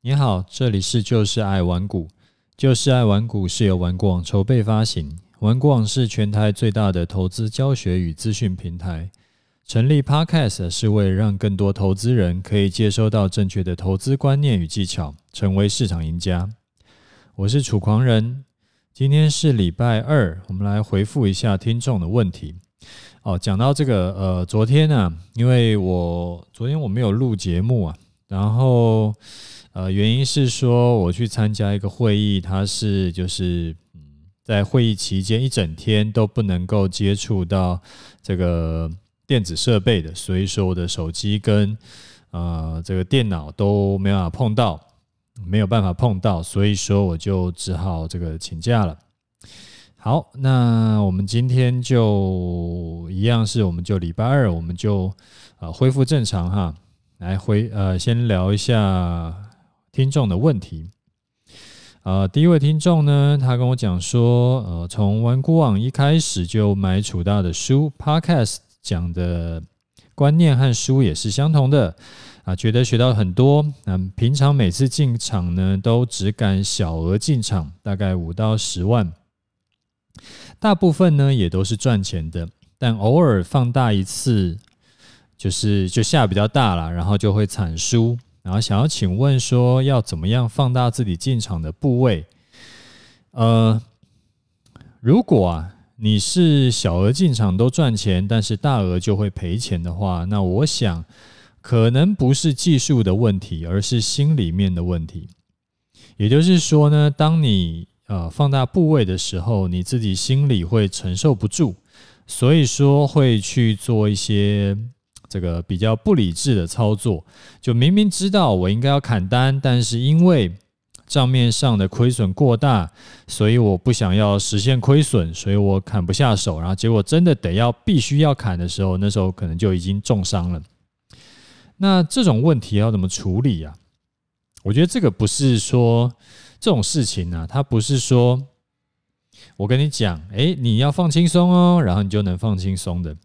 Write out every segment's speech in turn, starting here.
你好，这里是就是爱玩股，就是爱玩股是由玩股网筹备发行，玩股网是全台最大的投资教学与资讯平台。成立 Podcast 是为了让更多投资人可以接收到正确的投资观念与技巧，成为市场赢家。我是楚狂人，今天是礼拜二，我们来回复一下听众的问题。哦，讲到这个，呃，昨天呢、因为我昨天我没有录节目啊，然后。呃，原因是说我去参加一个会议，它是就是嗯，在会议期间一整天都不能够接触到这个电子设备的，所以说我的手机跟呃这个电脑都没办法碰到，没有办法碰到，所以说我就只好这个请假了。好，那我们今天就一样是，我们就礼拜二，我们就呃恢复正常哈，来回呃先聊一下。听众的问题，呃，第一位听众呢，他跟我讲说，呃，从玩股网一开始就买楚大的书，Podcast 讲的观念和书也是相同的，啊，觉得学到很多。嗯，平常每次进场呢，都只敢小额进场，大概五到十万，大部分呢也都是赚钱的，但偶尔放大一次，就是就下比较大了，然后就会惨输。然后想要请问说，要怎么样放大自己进场的部位？呃，如果啊你是小额进场都赚钱，但是大额就会赔钱的话，那我想可能不是技术的问题，而是心里面的问题。也就是说呢，当你呃放大部位的时候，你自己心里会承受不住，所以说会去做一些。这个比较不理智的操作，就明明知道我应该要砍单，但是因为账面上的亏损过大，所以我不想要实现亏损，所以我砍不下手。然后结果真的得要必须要砍的时候，那时候可能就已经重伤了。那这种问题要怎么处理呀？我觉得这个不是说这种事情呢，它不是说我跟你讲，哎，你要放轻松哦，然后你就能放轻松的。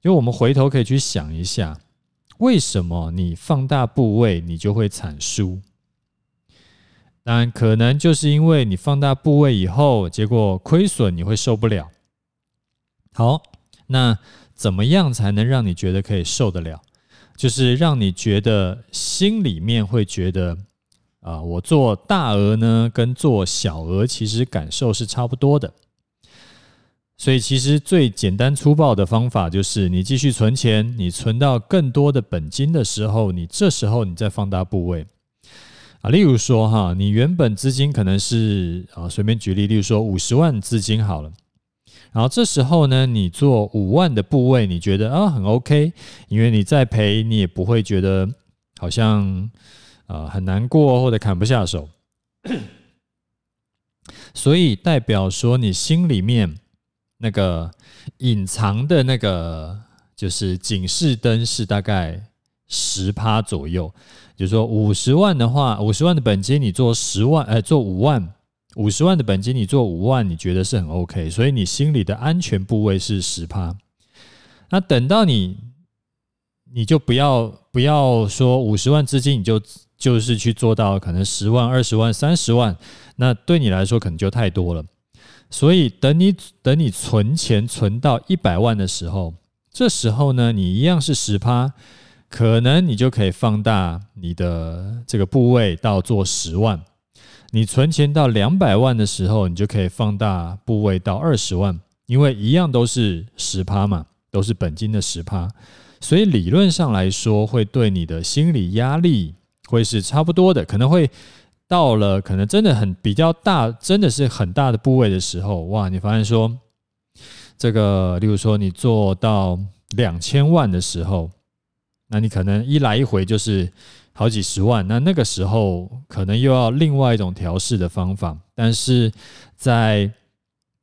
就我们回头可以去想一下，为什么你放大部位你就会惨输？当然，可能就是因为你放大部位以后，结果亏损你会受不了。好，那怎么样才能让你觉得可以受得了？就是让你觉得心里面会觉得，啊，我做大额呢，跟做小额其实感受是差不多的。所以，其实最简单粗暴的方法就是，你继续存钱，你存到更多的本金的时候，你这时候你再放大部位啊。例如说，哈，你原本资金可能是啊，随便举例，例如说五十万资金好了，然后这时候呢，你做五万的部位，你觉得啊很 OK，因为你再赔，你也不会觉得好像啊很难过或者砍不下手，所以代表说你心里面。那个隐藏的那个就是警示灯是大概十趴左右，就是说五十万的话，五十万的本金你做十万，呃，做五万，五十万的本金你做五万，你觉得是很 OK，所以你心里的安全部位是十趴。那等到你，你就不要不要说五十万资金，你就就是去做到可能十万、二十万、三十万，那对你来说可能就太多了。所以，等你等你存钱存到一百万的时候，这时候呢，你一样是十趴，可能你就可以放大你的这个部位到做十万。你存钱到两百万的时候，你就可以放大部位到二十万，因为一样都是十趴嘛，都是本金的十趴，所以理论上来说，会对你的心理压力会是差不多的，可能会。到了可能真的很比较大，真的是很大的部位的时候，哇！你发现说，这个，例如说你做到两千万的时候，那你可能一来一回就是好几十万，那那个时候可能又要另外一种调试的方法，但是在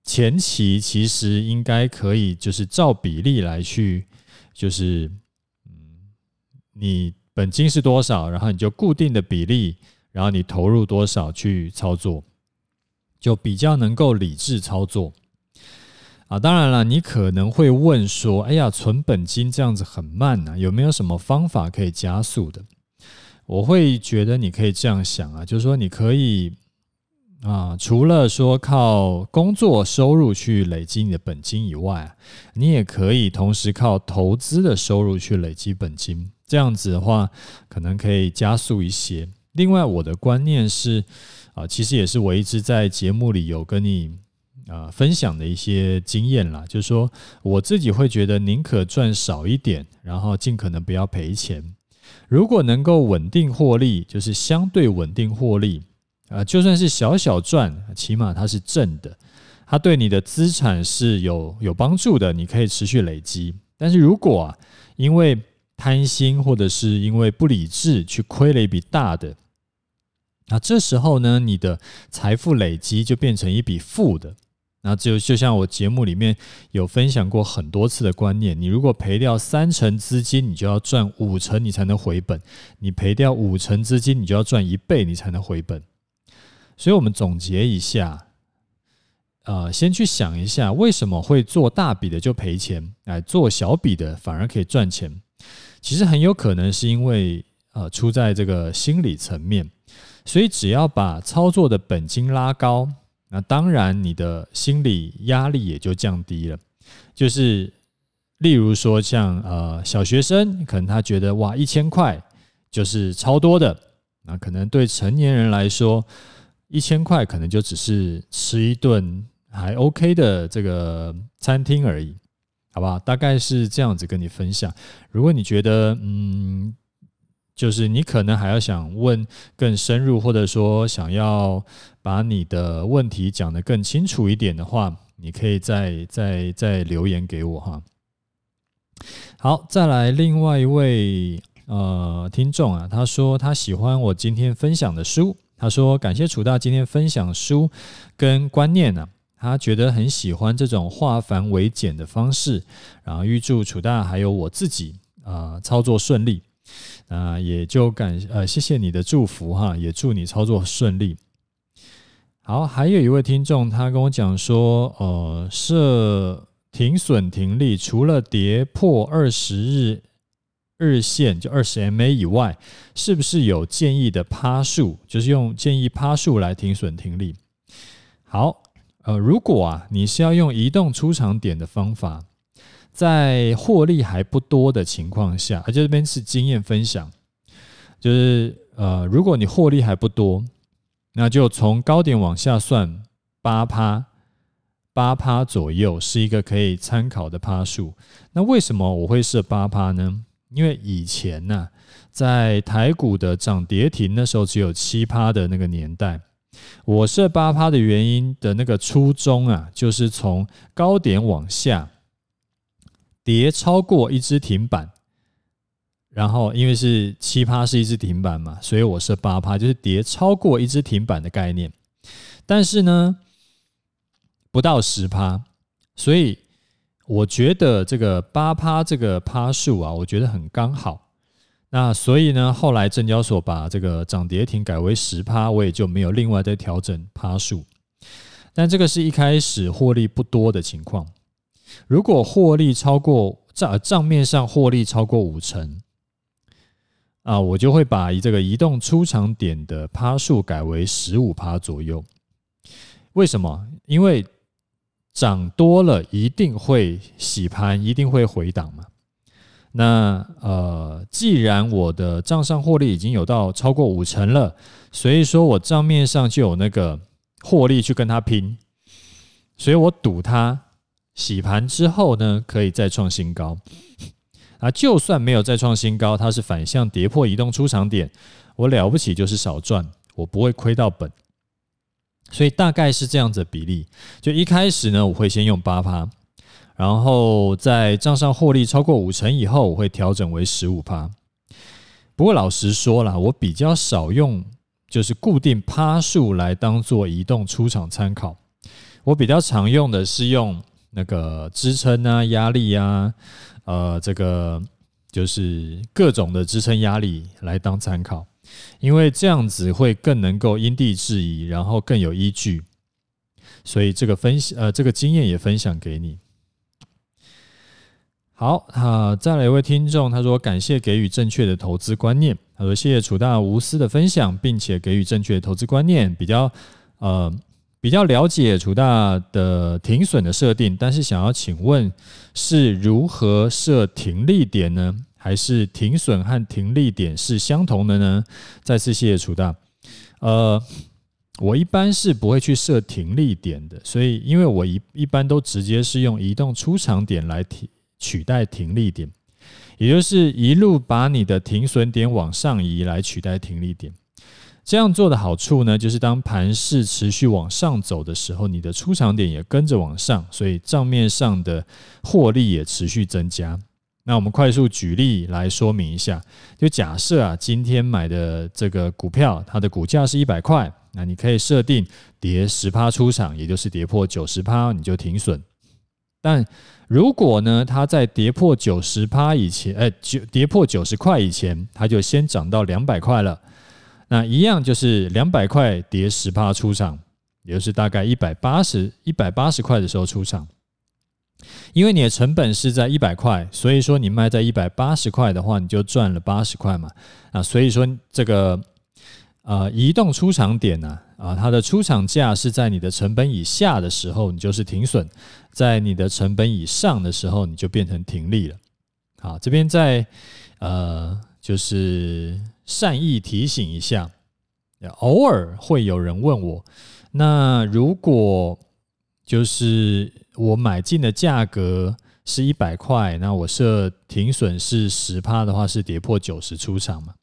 前期其实应该可以，就是照比例来去，就是嗯，你本金是多少，然后你就固定的比例。然后你投入多少去操作，就比较能够理智操作啊。当然了，你可能会问说：“哎呀，存本金这样子很慢呐，有没有什么方法可以加速的？”我会觉得你可以这样想啊，就是说你可以啊，除了说靠工作收入去累积你的本金以外，你也可以同时靠投资的收入去累积本金。这样子的话，可能可以加速一些。另外，我的观念是啊，其实也是我一直在节目里有跟你啊分享的一些经验啦，就是说我自己会觉得宁可赚少一点，然后尽可能不要赔钱。如果能够稳定获利，就是相对稳定获利啊，就算是小小赚，起码它是正的，它对你的资产是有有帮助的，你可以持续累积。但是如果啊，因为贪心或者是因为不理智去亏了一笔大的，那这时候呢，你的财富累积就变成一笔负的。那就就像我节目里面有分享过很多次的观念，你如果赔掉三成资金，你就要赚五成，你才能回本；你赔掉五成资金，你就要赚一倍，你才能回本。所以，我们总结一下，呃，先去想一下，为什么会做大笔的就赔钱，哎，做小笔的反而可以赚钱？其实很有可能是因为呃，出在这个心理层面，所以只要把操作的本金拉高。那当然，你的心理压力也就降低了。就是，例如说像呃小学生，可能他觉得哇一千块就是超多的。那可能对成年人来说，一千块可能就只是吃一顿还 OK 的这个餐厅而已，好不好？大概是这样子跟你分享。如果你觉得嗯。就是你可能还要想问更深入，或者说想要把你的问题讲得更清楚一点的话，你可以再再再留言给我哈。好，再来另外一位呃听众啊，他说他喜欢我今天分享的书，他说感谢楚大今天分享书跟观念呢、啊，他觉得很喜欢这种化繁为简的方式，然后预祝楚大还有我自己啊、操作顺利。啊，也就感呃，谢谢你的祝福哈，也祝你操作顺利。好，还有一位听众，他跟我讲说，呃，设停损停利，除了跌破二十日日线就二十 MA 以外，是不是有建议的趴数？就是用建议趴数来停损停利。好，呃，如果啊，你是要用移动出场点的方法。在获利还不多的情况下，而这边是经验分享，就是呃，如果你获利还不多，那就从高点往下算八趴，八趴左右是一个可以参考的趴数。那为什么我会设八趴呢？因为以前呢、在台股的涨跌停那时候只有七趴的那个年代，我设八趴的原因的那个初衷啊，就是从高点往下。跌超过一只停板，然后因为是七趴是一只停板嘛，所以我设八趴，就是跌超过一只停板的概念。但是呢，不到十趴，所以我觉得这个八趴这个趴数啊，我觉得很刚好。那所以呢，后来证交所把这个涨跌停改为十趴，我也就没有另外再调整趴数。但这个是一开始获利不多的情况。如果获利超过账账面上获利超过五成啊，我就会把这个移动出场点的趴数改为十五趴左右。为什么？因为涨多了一定会洗盘，一定会回档嘛。那呃，既然我的账上获利已经有到超过五成了，所以说我账面上就有那个获利去跟他拼，所以我赌他。洗盘之后呢，可以再创新高。啊，就算没有再创新高，它是反向跌破移动出场点，我了不起就是少赚，我不会亏到本。所以大概是这样子比例。就一开始呢，我会先用八趴，然后在账上获利超过五成以后，我会调整为十五趴。不过老实说啦，我比较少用就是固定趴数来当做移动出场参考，我比较常用的是用。那个支撑啊，压力啊，呃，这个就是各种的支撑压力来当参考，因为这样子会更能够因地制宜，然后更有依据。所以这个分析，呃，这个经验也分享给你。好，啊，再来一位听众，他说感谢给予正确的投资观念。他说谢谢楚大无私的分享，并且给予正确的投资观念，比较呃比较了解楚大的停损的设定，但是想要请问是如何设停利点呢？还是停损和停利点是相同的呢？再次谢谢楚大。呃，我一般是不会去设停利点的，所以因为我一一般都直接是用移动出场点来提。取代停利点，也就是一路把你的停损点往上移来取代停利点。这样做的好处呢，就是当盘势持续往上走的时候，你的出场点也跟着往上，所以账面上的获利也持续增加。那我们快速举例来说明一下，就假设啊，今天买的这个股票，它的股价是一百块，那你可以设定跌十趴出场，也就是跌破九十趴你就停损。但如果呢，它在跌破九十趴以前，哎，九跌破九十块以前，它就先涨到两百块了。那一样就是两百块跌十趴出场，也就是大概一百八十一百八十块的时候出场。因为你的成本是在一百块，所以说你卖在一百八十块的话，你就赚了八十块嘛。啊，所以说这个呃移动出场点呢，啊，它的出场价是在你的成本以下的时候，你就是停损。在你的成本以上的时候，你就变成停利了。好，这边在呃，就是善意提醒一下，偶尔会有人问我，那如果就是我买进的价格是一百块，那我设停损是十趴的话，是跌破九十出场嘛？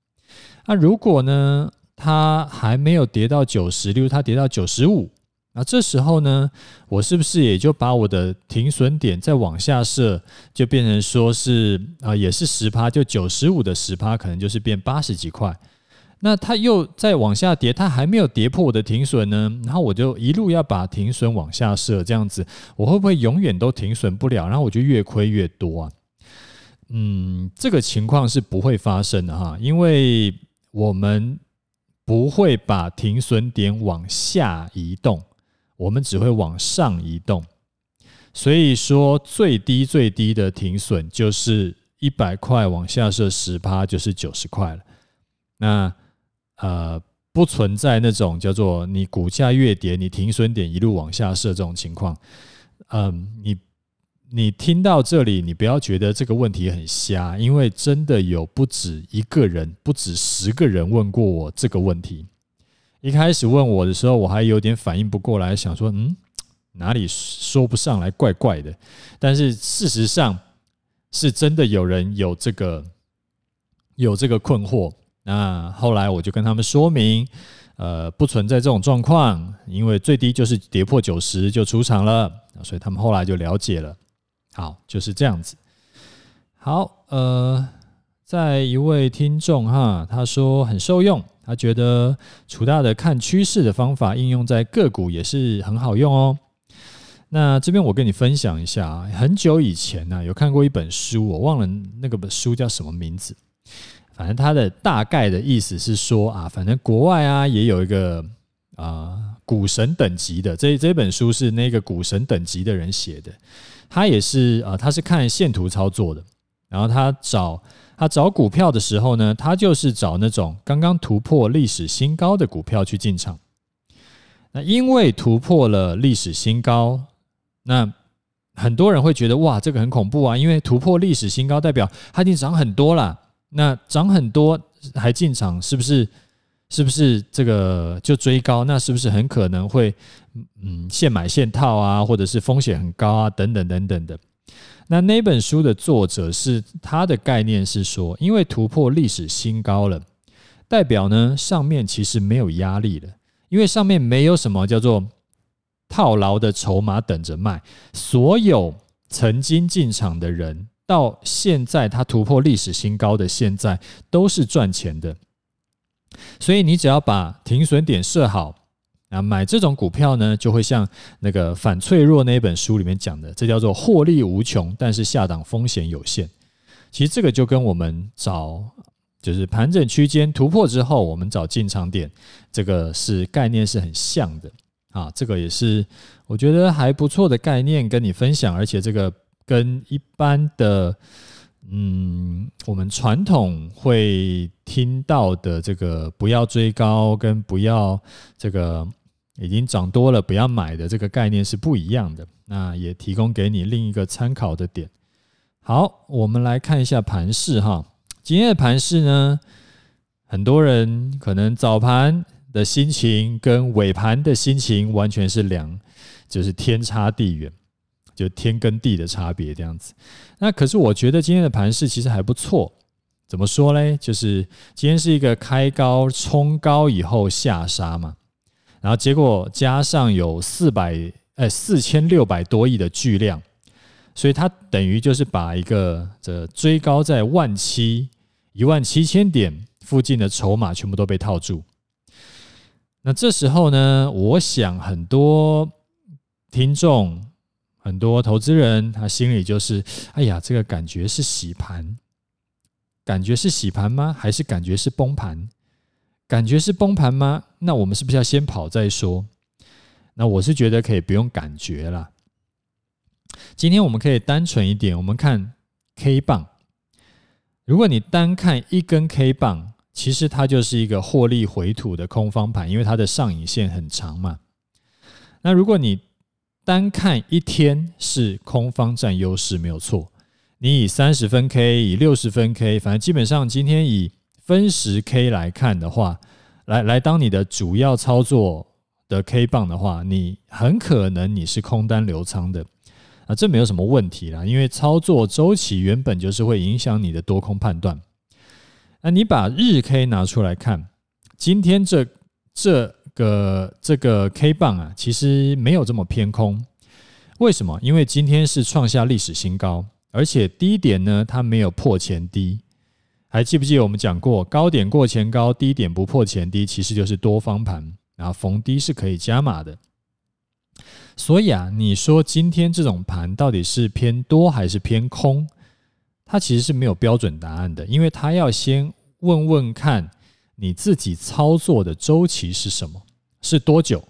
那如果呢，它还没有跌到九十，例如它跌到九十五。那这时候呢，我是不是也就把我的停损点再往下设，就变成说是啊，也是十趴，就九十五的十趴，可能就是变八十几块。那它又再往下跌，它还没有跌破我的停损呢，然后我就一路要把停损往下设，这样子我会不会永远都停损不了？然后我就越亏越多啊？嗯，这个情况是不会发生的哈，因为我们不会把停损点往下移动。我们只会往上移动，所以说最低最低的停损就是一百块往下设十趴，就是九十块了。那呃，不存在那种叫做你股价越跌，你停损点一路往下设这种情况。嗯，你你听到这里，你不要觉得这个问题很瞎，因为真的有不止一个人，不止十个人问过我这个问题。一开始问我的时候，我还有点反应不过来，想说，嗯，哪里说不上来，怪怪的。但是事实上，是真的有人有这个有这个困惑。那后来我就跟他们说明，呃，不存在这种状况，因为最低就是跌破九十就出场了，所以他们后来就了解了。好，就是这样子。好，呃，在一位听众哈，他说很受用。他觉得楚大的看趋势的方法应用在个股也是很好用哦。那这边我跟你分享一下啊，很久以前呢，有看过一本书，我忘了那个本书叫什么名字。反正它的大概的意思是说啊，反正国外啊也有一个啊股神等级的，这这本书是那个股神等级的人写的，他也是啊，他是看线图操作的，然后他找。他找股票的时候呢，他就是找那种刚刚突破历史新高的股票去进场。那因为突破了历史新高，那很多人会觉得哇，这个很恐怖啊！因为突破历史新高代表它已经涨很多了。那涨很多还进场，是不是？是不是这个就追高？那是不是很可能会嗯现买现套啊，或者是风险很高啊，等等等等的。那那本书的作者是他的概念是说，因为突破历史新高了，代表呢上面其实没有压力了，因为上面没有什么叫做套牢的筹码等着卖，所有曾经进场的人到现在他突破历史新高的现在都是赚钱的，所以你只要把停损点设好。啊，买这种股票呢，就会像那个反脆弱那一本书里面讲的，这叫做获利无穷，但是下档风险有限。其实这个就跟我们找就是盘整区间突破之后，我们找进场点，这个是概念是很像的啊。这个也是我觉得还不错的概念跟你分享，而且这个跟一般的，嗯，我们传统会听到的这个不要追高跟不要这个已经涨多了不要买的这个概念是不一样的。那也提供给你另一个参考的点。好，我们来看一下盘势哈。今天的盘势呢，很多人可能早盘的心情跟尾盘的心情完全是两，就是天差地远，就天跟地的差别这样子。那可是我觉得今天的盘势其实还不错，怎么说嘞？就是今天是一个开高冲高以后下杀嘛，然后结果加上有四百哎四千六百多亿的巨量，所以它等于就是把一个这追高在万七一万七千点附近的筹码全部都被套住。那这时候呢，我想很多听众、很多投资人，他心里就是：哎呀，这个感觉是洗盘，感觉是洗盘吗？还是感觉是崩盘？感觉是崩盘吗？那我们是不是要先跑再说？那我是觉得可以不用感觉了。今天我们可以单纯一点，我们看 K 棒。如果你单看一根 K 棒。其实它就是一个获利回吐的空方盘，因为它的上影线很长嘛。那如果你单看一天是空方占优势没有错，你以三十分 K、以六十分 K，反正基本上今天以分时 K 来看的话，来来当你的主要操作的 K 棒的话，你很可能你是空单流仓的啊，这没有什么问题啦，因为操作周期原本就是会影响你的多空判断。那你把日 K 拿出来看，今天这这个这个 K 棒啊，其实没有这么偏空。为什么？因为今天是创下历史新高，而且低点呢，它没有破前低。还记不记得我们讲过，高点过前高，低点不破前低，其实就是多方盘，然后逢低是可以加码的。所以啊，你说今天这种盘到底是偏多还是偏空？它其实是没有标准答案的，因为它要先问问看你自己操作的周期是什么，是多久？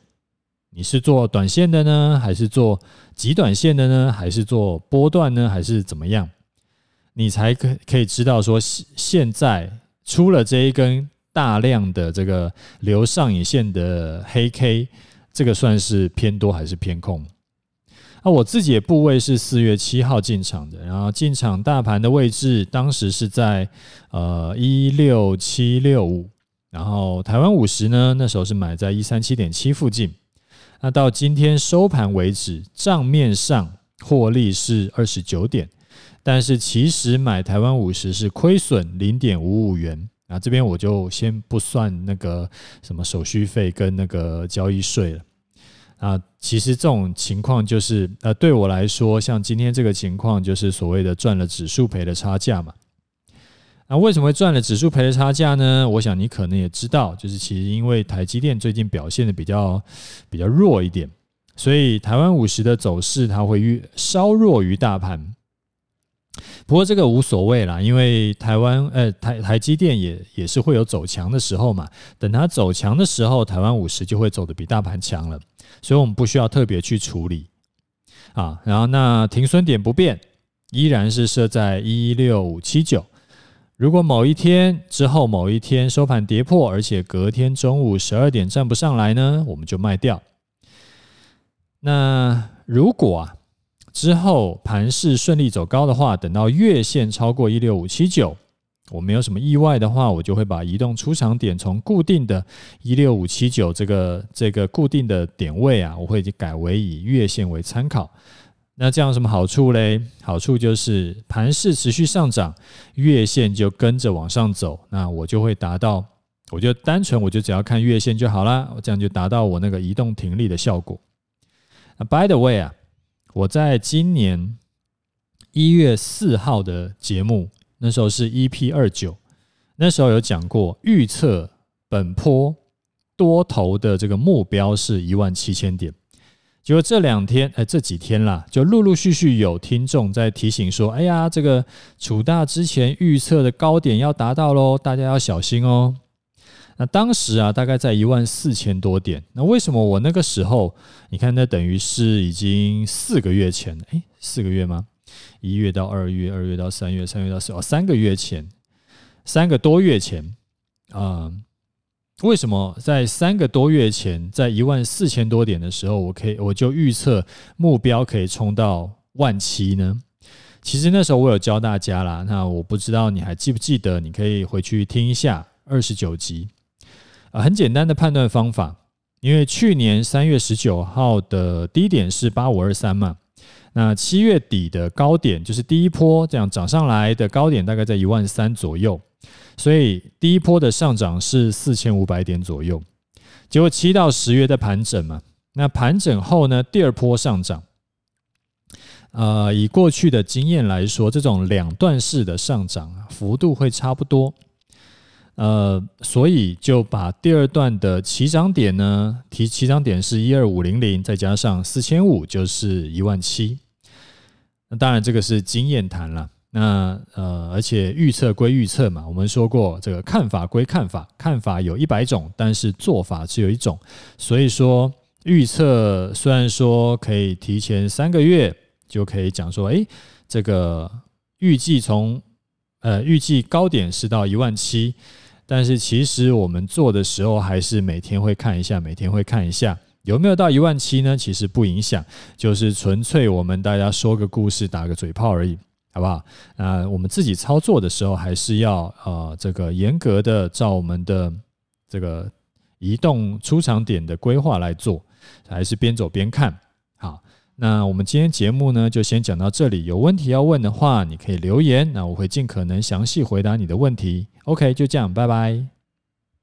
你是做短线的呢，还是做极短线的呢，还是做波段呢，还是怎么样？你才可可以知道说，现在出了这一根大量的这个留上影线的黑 K，这个算是偏多还是偏空？那我自己的部位是四月七号进场的，然后进场大盘的位置当时是在呃一六七六五，然后台湾五十呢，那时候是买在一三七点七附近。那到今天收盘为止，账面上获利是二十九点，但是其实买台湾五十是亏损零点五五元。啊，这边我就先不算那个什么手续费跟那个交易税了。啊，其实这种情况就是，呃，对我来说，像今天这个情况，就是所谓的赚了指数赔了差价嘛。那为什么会赚了指数赔了差价呢？我想你可能也知道，就是其实因为台积电最近表现的比较比较弱一点，所以台湾五十的走势它会越稍弱于大盘。不过这个无所谓啦，因为台湾呃台台积电也也是会有走强的时候嘛。等它走强的时候，台湾五十就会走得比大盘强了。所以我们不需要特别去处理啊，然后那停损点不变，依然是设在一六五七九。如果某一天之后某一天收盘跌破，而且隔天中午十二点站不上来呢，我们就卖掉。那如果啊之后盘势顺利走高的话，等到月线超过一六五七九。我没有什么意外的话，我就会把移动出场点从固定的一六五七九这个这个固定的点位啊，我会改为以月线为参考。那这样什么好处嘞？好处就是盘势持续上涨，月线就跟着往上走，那我就会达到，我就单纯我就只要看月线就好啦，我这样就达到我那个移动停利的效果。那 by the way 啊，我在今年一月四号的节目。那时候是 EP 二九，那时候有讲过预测本坡多头的这个目标是一万七千点。结果这两天，哎，这几天啦，就陆陆续续有听众在提醒说：“哎呀，这个楚大之前预测的高点要达到喽，大家要小心哦。”那当时啊，大概在一万四千多点。那为什么我那个时候，你看，那等于是已经四个月前，哎，四个月吗？一月到二月，二月到三月，三月到四，哦，三个月前，三个多月前，啊、为什么在三个多月前，在一万四千多点的时候，我可以我就预测目标可以冲到万七呢？其实那时候我有教大家啦，那我不知道你还记不记得，你可以回去听一下二十九集，呃，很简单的判断方法。因为去年三月十九号的低点是八五二三嘛，那七月底的高点就是第一波这样涨上来的高点大概在一万三左右，所以第一波的上涨是四千五百点左右。结果七到十月在盘整嘛，那盘整后呢，第二波上涨，呃，以过去的经验来说，这种两段式的上涨幅度会差不多。呃，所以就把第二段的起涨点呢，提起涨点是一二五零零，再加上四千五，就是一万七。那当然这个是经验谈了。那呃，而且预测归预测嘛，我们说过这个看法归看法，看法有一百种，但是做法只有一种。所以说预测虽然说可以提前三个月就可以讲说，哎，这个预计从呃预计高点是到一万七。但是其实我们做的时候，还是每天会看一下，每天会看一下有没有到一万七呢？其实不影响，就是纯粹我们大家说个故事，打个嘴炮而已，好不好？那我们自己操作的时候，还是要呃这个严格的照我们的这个移动出场点的规划来做，还是边走边看。那我们今天节目呢，就先讲到这里。有问题要问的话，你可以留言，那我会尽可能详细回答你的问题。OK，就这样，拜拜。